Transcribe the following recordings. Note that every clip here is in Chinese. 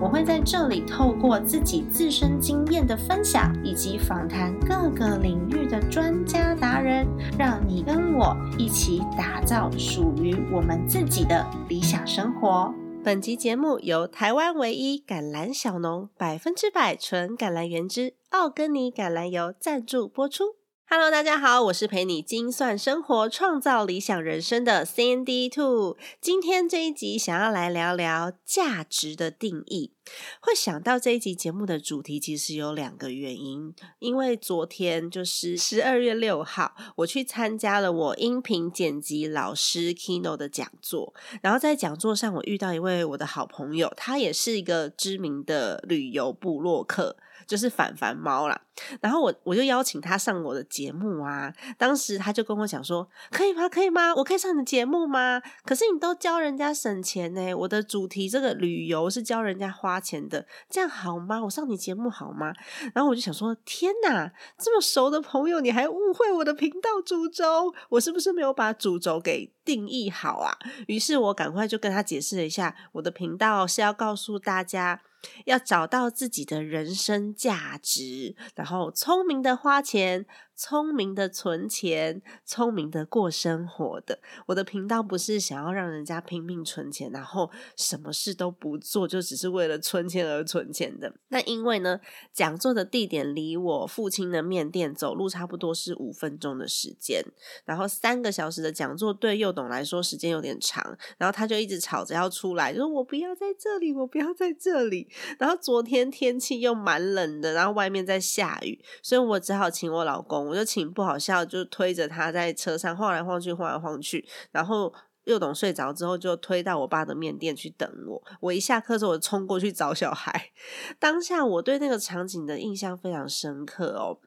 我会在这里透过自己自身经验的分享，以及访谈各个领域的专家达人，让你跟我一起打造属于我们自己的理想生活。本集节目由台湾唯一橄榄小农百分之百纯橄榄原汁奥根尼橄榄油赞助播出。Hello，大家好，我是陪你精算生活、创造理想人生的 Sandy Two。今天这一集想要来聊聊价值的定义。会想到这一集节目的主题，其实有两个原因。因为昨天就是十二月六号，我去参加了我音频剪辑老师 Kino 的讲座。然后在讲座上，我遇到一位我的好朋友，他也是一个知名的旅游部落客。就是反反猫啦，然后我我就邀请他上我的节目啊，当时他就跟我讲说，可以吗？可以吗？我可以上你的节目吗？可是你都教人家省钱呢，我的主题这个旅游是教人家花钱的，这样好吗？我上你节目好吗？然后我就想说，天哪，这么熟的朋友，你还误会我的频道主轴，我是不是没有把主轴给定义好啊？于是我赶快就跟他解释了一下，我的频道是要告诉大家。要找到自己的人生价值，然后聪明的花钱。聪明的存钱，聪明的过生活的。我的频道不是想要让人家拼命存钱，然后什么事都不做，就只是为了存钱而存钱的。那因为呢，讲座的地点离我父亲的面店走路差不多是五分钟的时间，然后三个小时的讲座对幼董来说时间有点长，然后他就一直吵着要出来，就说我不要在这里，我不要在这里。然后昨天天气又蛮冷的，然后外面在下雨，所以我只好请我老公。我就请不好笑，就推着他在车上晃来晃去，晃来晃去，然后。幼董睡着之后，就推到我爸的面店去等我。我一下课之后，我冲过去找小孩。当下我对那个场景的印象非常深刻哦，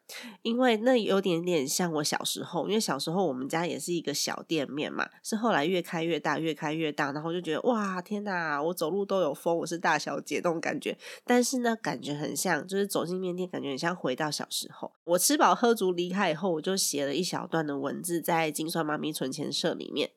因为那有点点像我小时候。因为小时候我们家也是一个小店面嘛，是后来越开越大，越开越大，然后就觉得哇，天哪，我走路都有风，我是大小姐那种感觉。但是呢，感觉很像，就是走进面店，感觉很像回到小时候。我吃饱喝足离开以后，我就写了一小段的文字在金算妈咪存钱社里面。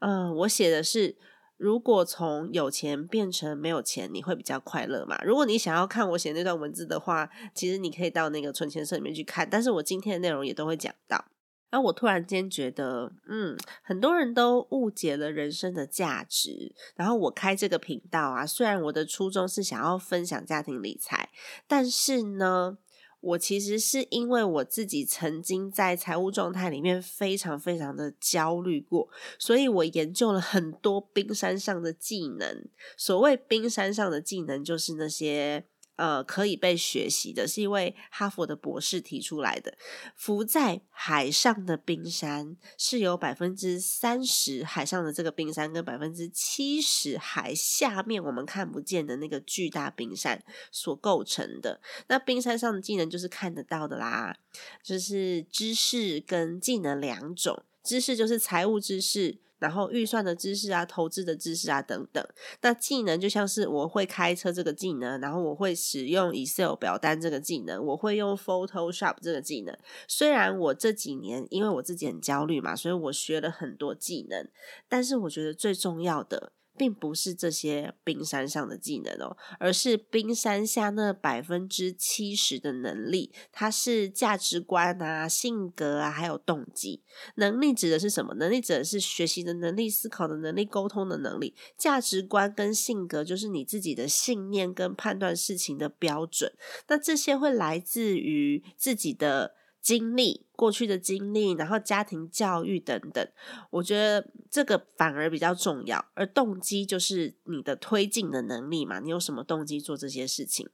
嗯，我写的是，如果从有钱变成没有钱，你会比较快乐嘛？如果你想要看我写那段文字的话，其实你可以到那个存钱社里面去看。但是我今天的内容也都会讲到。然后我突然间觉得，嗯，很多人都误解了人生的价值。然后我开这个频道啊，虽然我的初衷是想要分享家庭理财，但是呢。我其实是因为我自己曾经在财务状态里面非常非常的焦虑过，所以我研究了很多冰山上的技能。所谓冰山上的技能，就是那些。呃，可以被学习的，是一位哈佛的博士提出来的。浮在海上的冰山是由百分之三十海上的这个冰山跟百分之七十海下面我们看不见的那个巨大冰山所构成的。那冰山上的技能就是看得到的啦，就是知识跟技能两种。知识就是财务知识。然后预算的知识啊，投资的知识啊等等，那技能就像是我会开车这个技能，然后我会使用 Excel 表单这个技能，我会用 Photoshop 这个技能。虽然我这几年因为我自己很焦虑嘛，所以我学了很多技能，但是我觉得最重要的。并不是这些冰山上的技能哦，而是冰山下那百分之七十的能力，它是价值观啊、性格啊，还有动机。能力指的是什么？能力指的是学习的能力、思考的能力、沟通的能力。价值观跟性格就是你自己的信念跟判断事情的标准。那这些会来自于自己的。经历过去的经历，然后家庭教育等等，我觉得这个反而比较重要。而动机就是你的推进的能力嘛，你有什么动机做这些事情？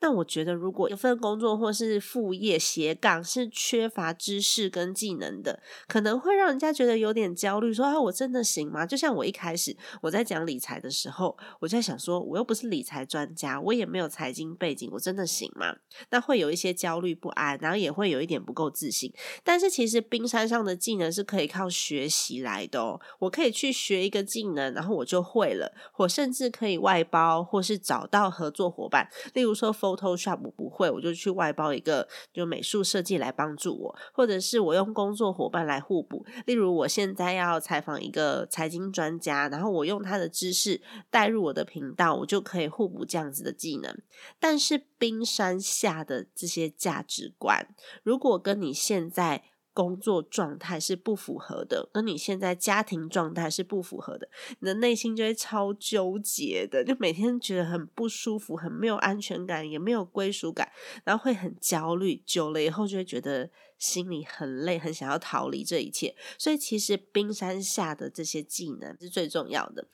那我觉得，如果一份工作或是副业斜杠是缺乏知识跟技能的，可能会让人家觉得有点焦虑，说啊，我真的行吗？就像我一开始我在讲理财的时候，我在想说，我又不是理财专家，我也没有财经背景，我真的行吗？那会有一些焦虑不安，然后也会有一点不够自信。但是其实冰山上的技能是可以靠学习来的哦。我可以去学一个技能，然后我就会了。我甚至可以外包，或是找到合作伙伴。例如说 Photoshop 我不会，我就去外包一个就美术设计来帮助我，或者是我用工作伙伴来互补。例如我现在要采访一个财经专家，然后我用他的知识带入我的频道，我就可以互补这样子的技能。但是冰山下的这些价值观，如果跟你现在工作状态是不符合的，跟你现在家庭状态是不符合的，你的内心就会超纠结的，就每天觉得很不舒服，很没有安全感，也没有归属感，然后会很焦虑，久了以后就会觉得。心里很累，很想要逃离这一切，所以其实冰山下的这些技能是最重要的。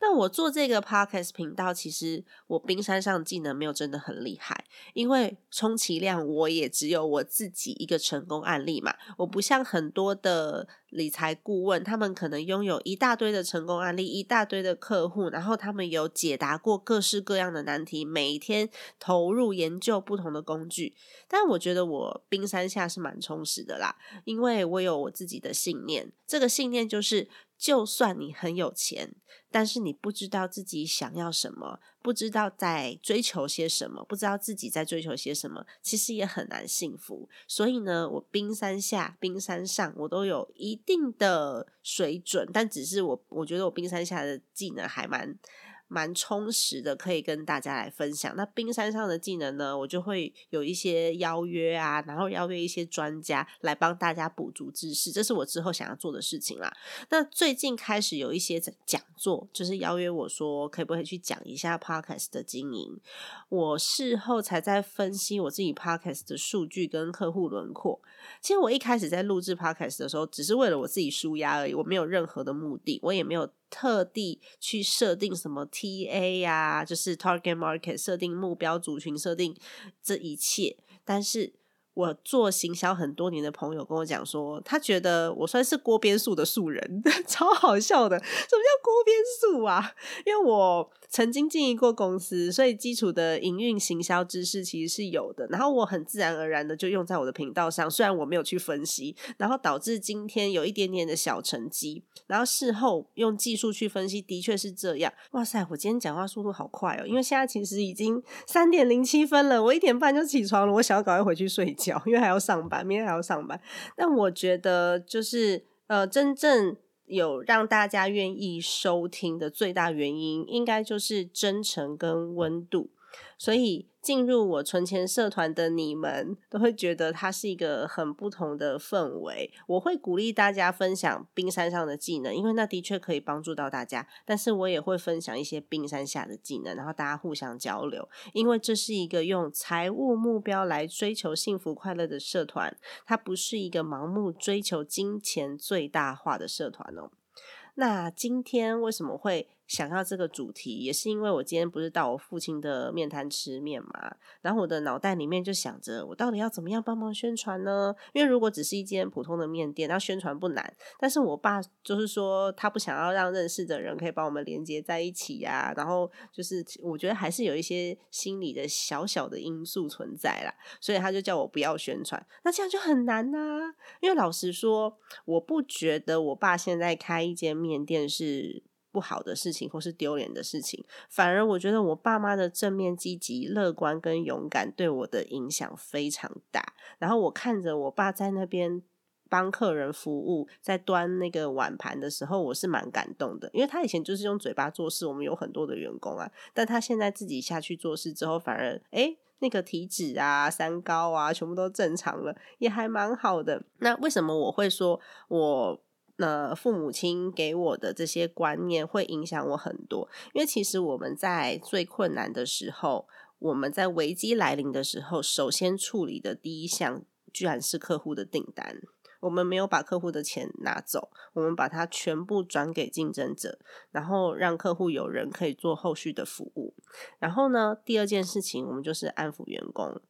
那我做这个 podcast 频道，其实我冰山上技能没有真的很厉害，因为充其量我也只有我自己一个成功案例嘛。我不像很多的理财顾问，他们可能拥有一大堆的成功案例，一大堆的客户，然后他们有解答过各式各样的难题，每天投入研究不同的工具。但我觉得我冰山下是蛮。充实的啦，因为我有我自己的信念。这个信念就是，就算你很有钱，但是你不知道自己想要什么，不知道在追求些什么，不知道自己在追求些什么，其实也很难幸福。所以呢，我冰山下、冰山上，我都有一定的水准，但只是我，我觉得我冰山下的技能还蛮。蛮充实的，可以跟大家来分享。那冰山上的技能呢，我就会有一些邀约啊，然后邀约一些专家来帮大家补足知识，这是我之后想要做的事情啦。那最近开始有一些讲座，就是邀约我说，可不可以去讲一下 podcast 的经营？我事后才在分析我自己 podcast 的数据跟客户轮廓。其实我一开始在录制 podcast 的时候，只是为了我自己舒压而已，我没有任何的目的，我也没有。特地去设定什么 TA 呀，就是 target market 设定目标族群，设定这一切，但是。我做行销很多年的朋友跟我讲说，他觉得我算是锅边素的素人，超好笑的。什么叫锅边素啊？因为我曾经经营过公司，所以基础的营运行销知识其实是有的。然后我很自然而然的就用在我的频道上，虽然我没有去分析，然后导致今天有一点点的小成绩。然后事后用技术去分析，的确是这样。哇塞，我今天讲话速度好快哦！因为现在其实已经三点零七分了，我一点半就起床了，我想要赶快回去睡觉。因为还要上班，明天还要上班。但我觉得，就是呃，真正有让大家愿意收听的最大原因，应该就是真诚跟温度。所以进入我存钱社团的你们都会觉得它是一个很不同的氛围。我会鼓励大家分享冰山上的技能，因为那的确可以帮助到大家。但是我也会分享一些冰山下的技能，然后大家互相交流。因为这是一个用财务目标来追求幸福快乐的社团，它不是一个盲目追求金钱最大化的社团哦。那今天为什么会？想要这个主题，也是因为我今天不是到我父亲的面摊吃面嘛，然后我的脑袋里面就想着，我到底要怎么样帮忙宣传呢？因为如果只是一间普通的面店，那宣传不难。但是我爸就是说，他不想要让认识的人可以帮我们连接在一起呀。然后就是我觉得还是有一些心理的小小的因素存在啦，所以他就叫我不要宣传。那这样就很难呐，因为老实说，我不觉得我爸现在开一间面店是。不好的事情或是丢脸的事情，反而我觉得我爸妈的正面、积极、乐观跟勇敢对我的影响非常大。然后我看着我爸在那边帮客人服务，在端那个碗盘的时候，我是蛮感动的，因为他以前就是用嘴巴做事。我们有很多的员工啊，但他现在自己下去做事之后，反而诶那个体脂啊、三高啊，全部都正常了，也还蛮好的。那为什么我会说我？那父母亲给我的这些观念会影响我很多，因为其实我们在最困难的时候，我们在危机来临的时候，首先处理的第一项居然是客户的订单。我们没有把客户的钱拿走，我们把它全部转给竞争者，然后让客户有人可以做后续的服务。然后呢，第二件事情，我们就是安抚员工。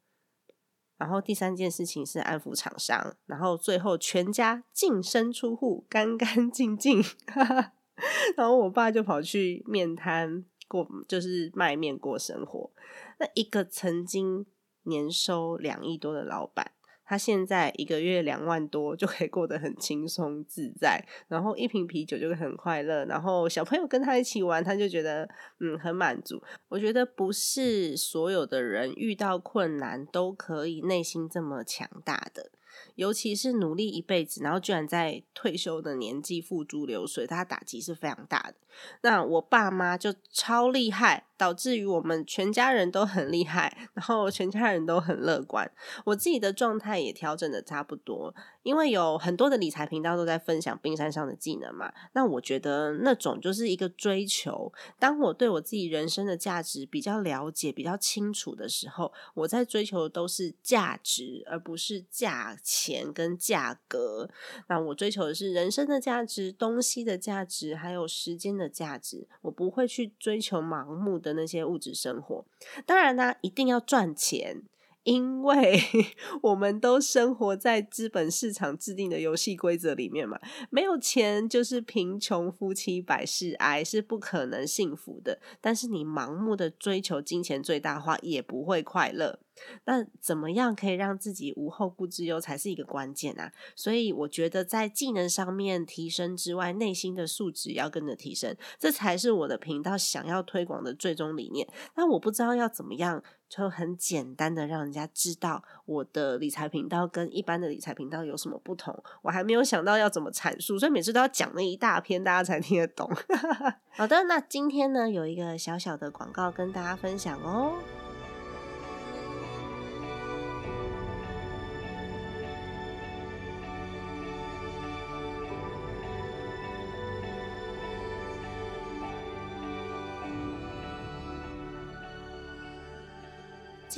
然后第三件事情是安抚厂商，然后最后全家净身出户，干干净净。然后我爸就跑去面摊过，就是卖面过生活。那一个曾经年收两亿多的老板，他现在一个月两万多就可以过得很轻松自在，然后一瓶啤酒就会很快乐，然后小朋友跟他一起玩，他就觉得嗯很满足。我觉得不是所有的人遇到困难都可以内心这么强大的。尤其是努力一辈子，然后居然在退休的年纪付诸流水，他打击是非常大的。那我爸妈就超厉害，导致于我们全家人都很厉害，然后全家人都很乐观。我自己的状态也调整的差不多，因为有很多的理财频道都在分享冰山上的技能嘛。那我觉得那种就是一个追求。当我对我自己人生的价值比较了解、比较清楚的时候，我在追求的都是价值，而不是价钱跟价格。那我追求的是人生的价值、东西的价值，还有时间的。价值，我不会去追求盲目的的那些物质生活。当然呢，一定要赚钱，因为 我们都生活在资本市场制定的游戏规则里面嘛。没有钱就是贫穷夫妻百事哀，是不可能幸福的。但是你盲目的追求金钱最大化，也不会快乐。那怎么样可以让自己无后顾之忧，才是一个关键啊！所以我觉得在技能上面提升之外，内心的素质要跟着提升，这才是我的频道想要推广的最终理念。那我不知道要怎么样，就很简单的让人家知道我的理财频道跟一般的理财频道有什么不同，我还没有想到要怎么阐述，所以每次都要讲那一大篇，大家才听得懂。好的，那今天呢有一个小小的广告跟大家分享哦。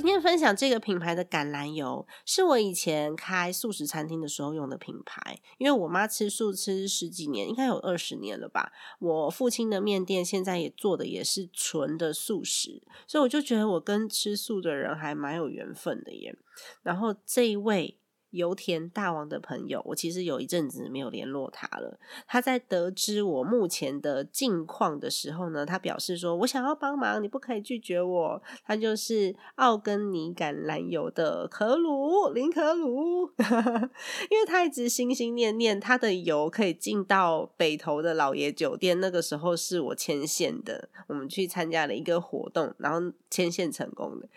今天分享这个品牌的橄榄油，是我以前开素食餐厅的时候用的品牌。因为我妈吃素吃十几年，应该有二十年了吧。我父亲的面店现在也做的也是纯的素食，所以我就觉得我跟吃素的人还蛮有缘分的耶。然后这一位。油田大王的朋友，我其实有一阵子没有联络他了。他在得知我目前的境况的时候呢，他表示说：“我想要帮忙，你不可以拒绝我。”他就是奥根尼橄榄油的可鲁林可鲁，因为他一直心心念念他的油可以进到北投的老爷酒店。那个时候是我牵线的，我们去参加了一个活动，然后牵线成功的。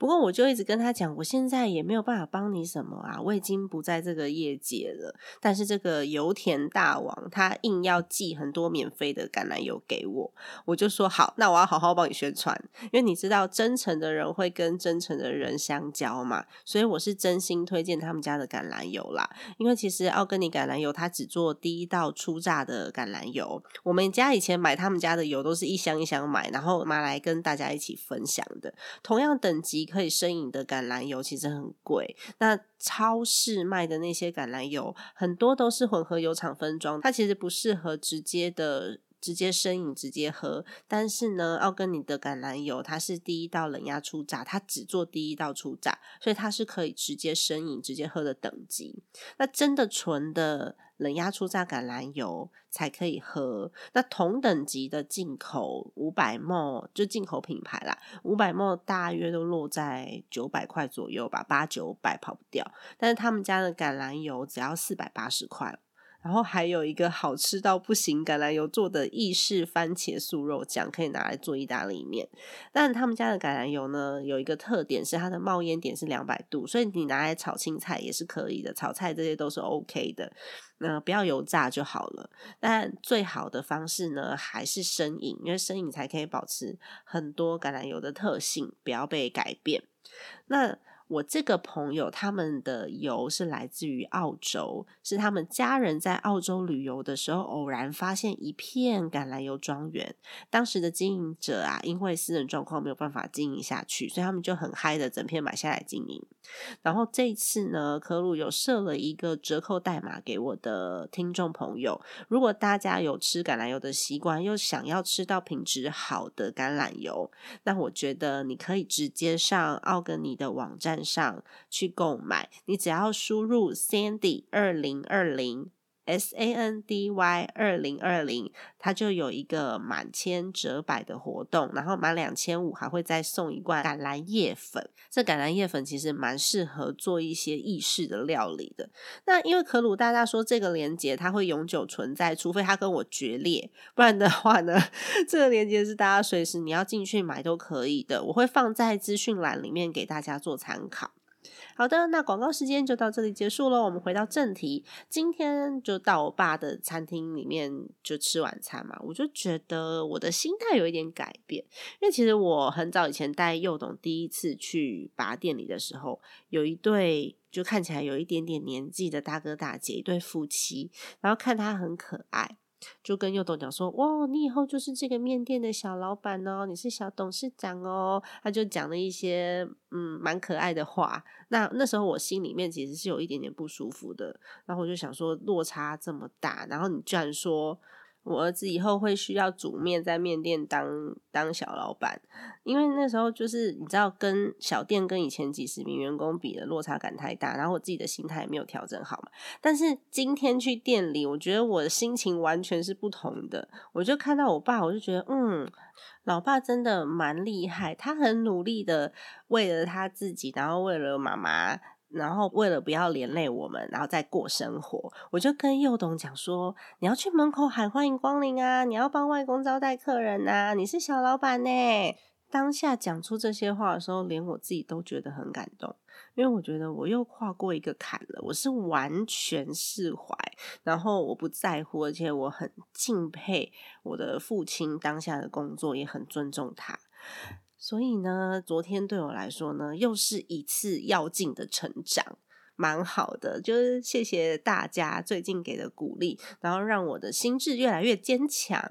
不过我就一直跟他讲，我现在也没有办法帮你什么啊，我已经不在这个业界了。但是这个油田大王他硬要寄很多免费的橄榄油给我，我就说好，那我要好好帮你宣传，因为你知道真诚的人会跟真诚的人相交嘛，所以我是真心推荐他们家的橄榄油啦。因为其实奥根尼橄榄油它只做第一道初榨的橄榄油，我们家以前买他们家的油都是一箱一箱买，然后拿来跟大家一起分享的，同样等级。可以生饮的橄榄油其实很贵，那超市卖的那些橄榄油很多都是混合油厂分装，它其实不适合直接的直接生饮直接喝。但是呢，奥根尼的橄榄油它是第一道冷压初榨，它只做第一道初榨，所以它是可以直接生饮直接喝的等级。那真的纯的。冷压初榨橄榄油才可以喝。那同等级的进口五百沫，就进口品牌啦，五百沫大约都落在九百块左右吧，八九百跑不掉。但是他们家的橄榄油只要四百八十块。然后还有一个好吃到不行橄榄油做的意式番茄素肉酱，可以拿来做意大利面。但他们家的橄榄油呢，有一个特点是它的冒烟点是两百度，所以你拿来炒青菜也是可以的，炒菜这些都是 OK 的。那不要油炸就好了。但最好的方式呢，还是生饮，因为生饮才可以保持很多橄榄油的特性，不要被改变。那我这个朋友，他们的油是来自于澳洲，是他们家人在澳洲旅游的时候偶然发现一片橄榄油庄园。当时的经营者啊，因为私人状况没有办法经营下去，所以他们就很嗨的整片买下来经营。然后这一次呢，可鲁有设了一个折扣代码给我的听众朋友。如果大家有吃橄榄油的习惯，又想要吃到品质好的橄榄油，那我觉得你可以直接上奥根尼的网站。上去购买，你只要输入 Sandy 二零二零 S A N D Y 二零二零，它就有一个满千折百的活动，然后满两千五还会再送一罐橄榄叶粉。这橄榄叶粉其实蛮适合做一些意式的料理的。那因为可鲁大大说这个链接它会永久存在，除非他跟我决裂，不然的话呢，这个链接是大家随时你要进去买都可以的。我会放在资讯栏里面给大家做参考。好的，那广告时间就到这里结束了。我们回到正题，今天就到我爸的餐厅里面就吃晚餐嘛。我就觉得我的心态有一点改变，因为其实我很早以前带幼董第一次去拔店里的时候，有一对就看起来有一点点年纪的大哥大姐，一对夫妻，然后看他很可爱。就跟幼豆讲说，哇，你以后就是这个面店的小老板哦，你是小董事长哦。他就讲了一些嗯蛮可爱的话。那那时候我心里面其实是有一点点不舒服的，然后我就想说落差这么大，然后你居然说。我儿子以后会需要煮面，在面店当当小老板，因为那时候就是你知道，跟小店跟以前几十名员工比的落差感太大，然后我自己的心态也没有调整好嘛。但是今天去店里，我觉得我的心情完全是不同的。我就看到我爸，我就觉得，嗯，老爸真的蛮厉害，他很努力的为了他自己，然后为了妈妈。然后为了不要连累我们，然后再过生活，我就跟幼董讲说：“你要去门口喊欢迎光临啊！你要帮外公招待客人呐！你是小老板呢。”当下讲出这些话的时候，连我自己都觉得很感动，因为我觉得我又跨过一个坎了，我是完全释怀，然后我不在乎，而且我很敬佩我的父亲当下的工作，也很尊重他。所以呢，昨天对我来说呢，又是一次要进的成长。蛮好的，就是谢谢大家最近给的鼓励，然后让我的心智越来越坚强。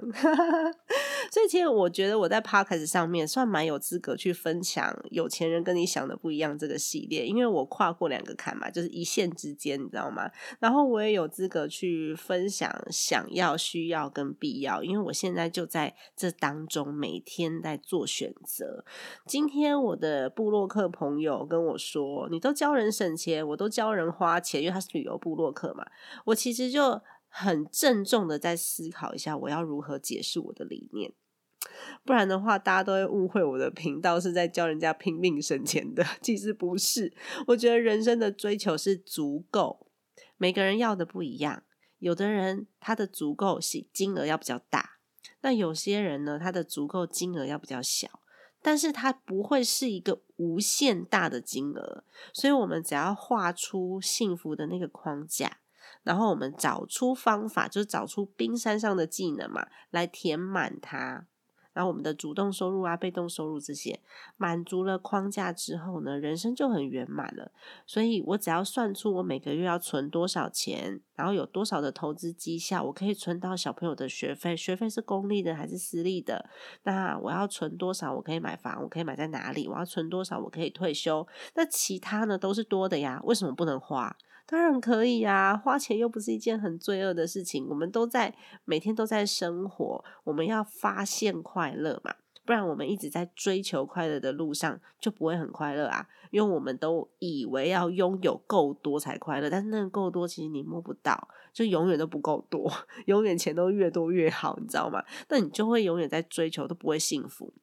所以其实我觉得我在 podcast 上面算蛮有资格去分享《有钱人跟你想的不一样》这个系列，因为我跨过两个坎嘛，就是一线之间，你知道吗？然后我也有资格去分享想要、需要跟必要，因为我现在就在这当中，每天在做选择。今天我的布洛克朋友跟我说：“你都教人省钱，我都。”教人花钱，因为他是旅游部落客嘛。我其实就很郑重的在思考一下，我要如何解释我的理念。不然的话，大家都会误会我的频道是在教人家拼命省钱的。其实不是，我觉得人生的追求是足够，每个人要的不一样。有的人他的足够是金额要比较大，那有些人呢，他的足够金额要比较小。但是它不会是一个无限大的金额，所以我们只要画出幸福的那个框架，然后我们找出方法，就是找出冰山上的技能嘛，来填满它。然后我们的主动收入啊、被动收入这些满足了框架之后呢，人生就很圆满了。所以我只要算出我每个月要存多少钱，然后有多少的投资绩效，我可以存到小朋友的学费，学费是公立的还是私立的？那我要存多少？我可以买房，我可以买在哪里？我要存多少？我可以退休？那其他呢都是多的呀，为什么不能花？当然可以啊，花钱又不是一件很罪恶的事情。我们都在每天都在生活，我们要发现快乐嘛，不然我们一直在追求快乐的路上就不会很快乐啊。因为我们都以为要拥有够多才快乐，但是那个够多其实你摸不到，就永远都不够多，永远钱都越多越好，你知道吗？那你就会永远在追求，都不会幸福。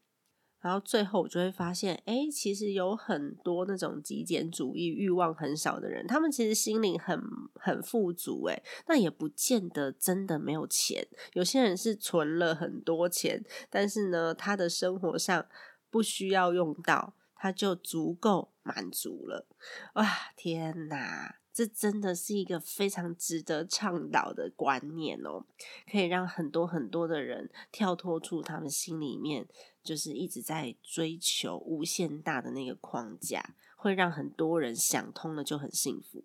然后最后我就会发现，哎，其实有很多那种极简主义、欲望很少的人，他们其实心灵很很富足，哎，那也不见得真的没有钱。有些人是存了很多钱，但是呢，他的生活上不需要用到，他就足够满足了。哇，天哪！这真的是一个非常值得倡导的观念哦，可以让很多很多的人跳脱出他们心里面就是一直在追求无限大的那个框架，会让很多人想通了就很幸福。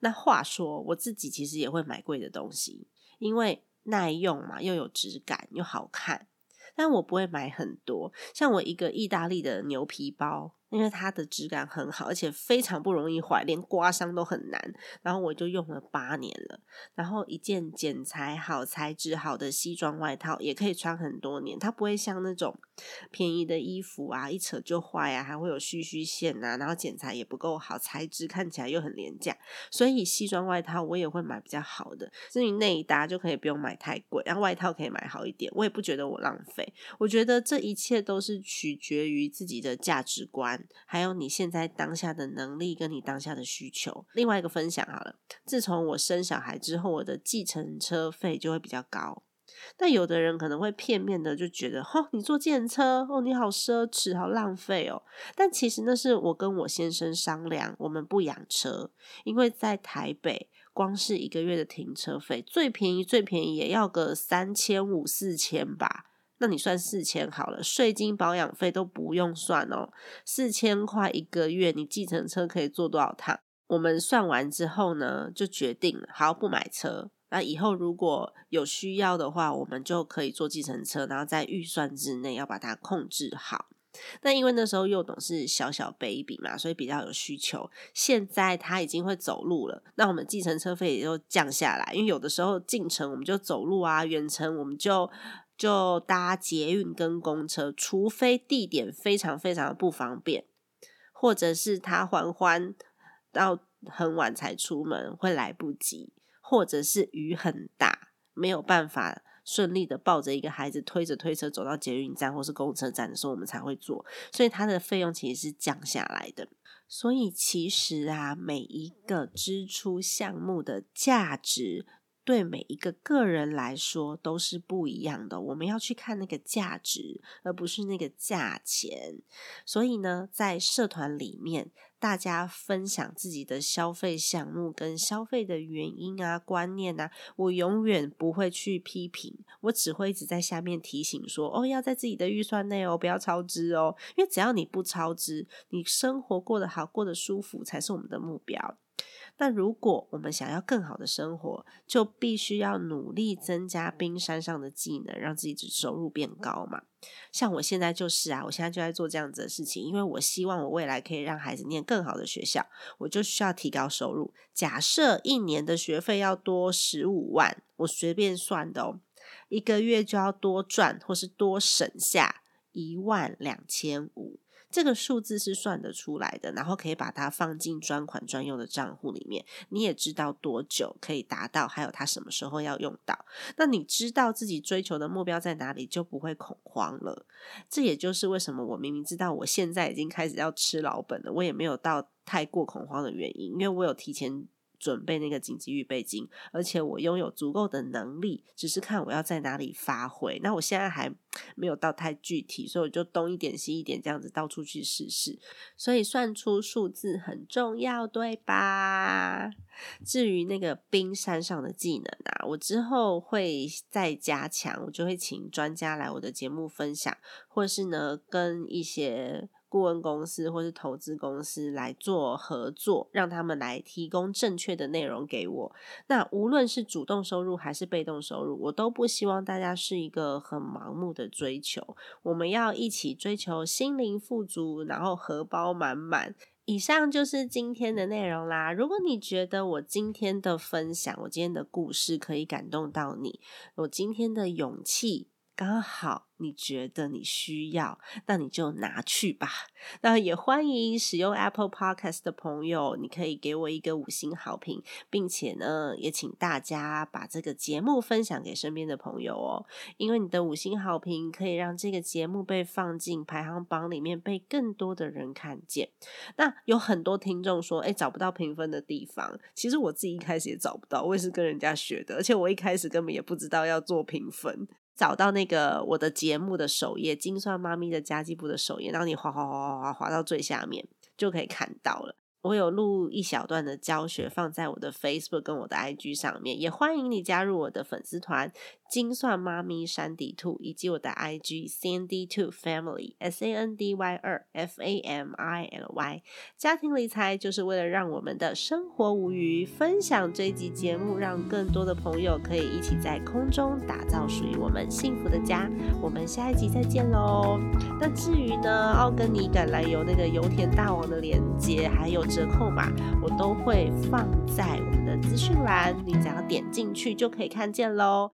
那话说，我自己其实也会买贵的东西，因为耐用嘛，又有质感又好看，但我不会买很多。像我一个意大利的牛皮包。因为它的质感很好，而且非常不容易坏，连刮伤都很难。然后我就用了八年了。然后一件剪裁好、材质好的西装外套也可以穿很多年，它不会像那种便宜的衣服啊，一扯就坏啊，还会有须须线啊，然后剪裁也不够好，材质看起来又很廉价。所以西装外套我也会买比较好的，至于内搭就可以不用买太贵，然后外套可以买好一点，我也不觉得我浪费。我觉得这一切都是取决于自己的价值观，还有你现在当下的能力跟你当下的需求。另外一个分享好了，自从我生小孩之后，我的计程车费就会比较高。但有的人可能会片面的就觉得，哦，你坐计程车，哦，你好奢侈，好浪费哦。但其实那是我跟我先生商量，我们不养车，因为在台北，光是一个月的停车费，最便宜最便宜也要个三千五四千吧。那你算四千好了，税金保养费都不用算哦，四千块一个月，你计程车可以坐多少趟？我们算完之后呢，就决定，好不买车。那以后如果有需要的话，我们就可以坐计程车，然后在预算之内要把它控制好。那因为那时候幼董是小小 baby 嘛，所以比较有需求。现在他已经会走路了，那我们计程车费也就降下来。因为有的时候进城我们就走路啊，远程我们就就搭捷运跟公车，除非地点非常非常的不方便，或者是他还还到很晚才出门会来不及。或者是雨很大，没有办法顺利的抱着一个孩子推着推车走到捷运站或是公车站的时候，我们才会做。所以它的费用其实是降下来的。所以其实啊，每一个支出项目的价值。对每一个个人来说都是不一样的，我们要去看那个价值，而不是那个价钱。所以呢，在社团里面，大家分享自己的消费项目跟消费的原因啊、观念啊，我永远不会去批评，我只会一直在下面提醒说：哦，要在自己的预算内哦，不要超支哦。因为只要你不超支，你生活过得好、过得舒服，才是我们的目标。那如果我们想要更好的生活，就必须要努力增加冰山上的技能，让自己的收入变高嘛。像我现在就是啊，我现在就在做这样子的事情，因为我希望我未来可以让孩子念更好的学校，我就需要提高收入。假设一年的学费要多十五万，我随便算的哦，一个月就要多赚或是多省下一万两千五。这个数字是算得出来的，然后可以把它放进专款专用的账户里面。你也知道多久可以达到，还有它什么时候要用到。那你知道自己追求的目标在哪里，就不会恐慌了。这也就是为什么我明明知道我现在已经开始要吃老本了，我也没有到太过恐慌的原因，因为我有提前。准备那个紧急预备金，而且我拥有足够的能力，只是看我要在哪里发挥。那我现在还没有到太具体，所以我就东一点西一点这样子到处去试试。所以算出数字很重要，对吧？至于那个冰山上的技能啊，我之后会再加强，我就会请专家来我的节目分享，或是呢跟一些。顾问公司或是投资公司来做合作，让他们来提供正确的内容给我。那无论是主动收入还是被动收入，我都不希望大家是一个很盲目的追求。我们要一起追求心灵富足，然后荷包满满。以上就是今天的内容啦。如果你觉得我今天的分享，我今天的故事可以感动到你，我今天的勇气。刚好你觉得你需要，那你就拿去吧。那也欢迎使用 Apple Podcast 的朋友，你可以给我一个五星好评，并且呢，也请大家把这个节目分享给身边的朋友哦。因为你的五星好评可以让这个节目被放进排行榜里面，被更多的人看见。那有很多听众说，哎，找不到评分的地方。其实我自己一开始也找不到，我也是跟人家学的，而且我一开始根本也不知道要做评分。找到那个我的节目的首页，精算妈咪的家计部的首页，然后你滑滑滑滑滑滑到最下面，就可以看到了。我有录一小段的教学放在我的 Facebook 跟我的 IG 上面，也欢迎你加入我的粉丝团“精算妈咪山迪兔”以及我的 IG Sandy Two Family S A N D Y 二 F A M I L Y。家庭理财就是为了让我们的生活无虞。分享这集节目，让更多的朋友可以一起在空中打造属于我们幸福的家。我们下一集再见喽！那至于呢，奥根尼橄榄油那个油田大王的连接还有折扣码，我都会放在我们的资讯栏，你只要点进去就可以看见喽。